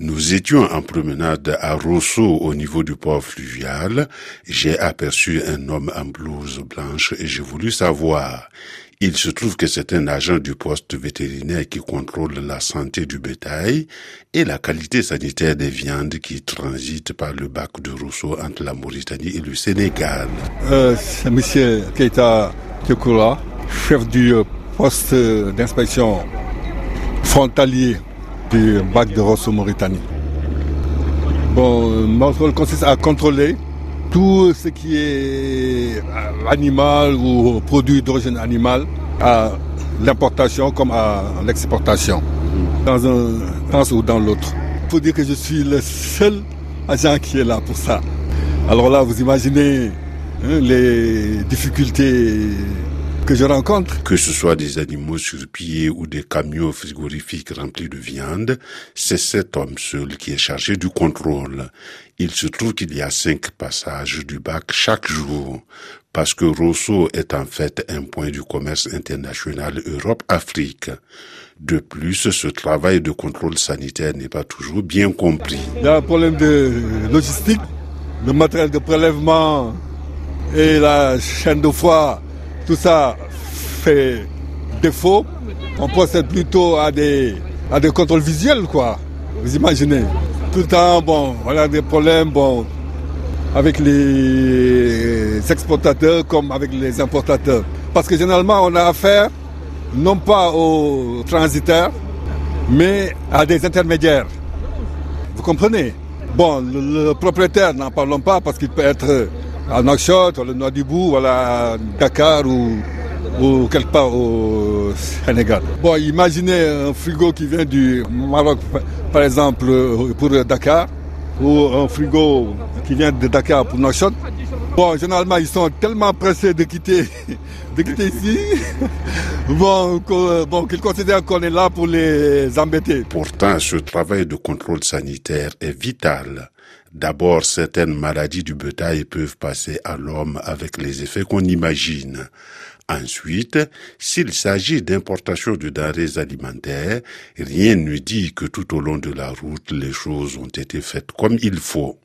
Nous étions en promenade à Rosso au niveau du port fluvial. J'ai aperçu un homme en blouse blanche et j'ai voulu savoir. Il se trouve que c'est un agent du poste vétérinaire qui contrôle la santé du bétail et la qualité sanitaire des viandes qui transitent par le bac de Rosso entre la Mauritanie et le Sénégal. Euh, c'est monsieur Keita Tekula, chef du poste d'inspection frontalier du bac de Rosso Mauritanie. Bon, notre rôle consiste à contrôler tout ce qui est animal ou produit d'origine animale à l'importation comme à l'exportation, dans un sens ou dans l'autre. Il faut dire que je suis le seul agent qui est là pour ça. Alors là, vous imaginez hein, les difficultés que je rencontre. Que ce soit des animaux sur pied ou des camions frigorifiques remplis de viande, c'est cet homme seul qui est chargé du contrôle. Il se trouve qu'il y a cinq passages du bac chaque jour, parce que Rosso est en fait un point du commerce international Europe-Afrique. De plus, ce travail de contrôle sanitaire n'est pas toujours bien compris. Il y a un problème de logistique, le matériel de prélèvement et la chaîne de froid tout ça fait défaut. On procède plutôt à des, contrôles visuels, quoi. Vous imaginez Tout le temps, bon, voilà des problèmes, avec les exportateurs comme avec les importateurs. Parce que généralement, on a affaire non pas aux transitaires, mais à des intermédiaires. Vous comprenez? Bon, le, propriétaire, n'en parlons pas parce qu'il peut être à Nouakchott, le Bout, voilà, Dakar ou, ou quelque part au Sénégal. Bon, imaginez un frigo qui vient du Maroc, par exemple, pour Dakar, ou un frigo qui vient de Dakar pour Nouakchott. Bon, généralement, ils sont tellement pressés de quitter, de quitter ici, bon, bon qu'ils considèrent qu'on est là pour les embêter. Pourtant, ce travail de contrôle sanitaire est vital D'abord, certaines maladies du bétail peuvent passer à l'homme avec les effets qu'on imagine. Ensuite, s'il s'agit d'importation de denrées alimentaires, rien ne dit que tout au long de la route les choses ont été faites comme il faut.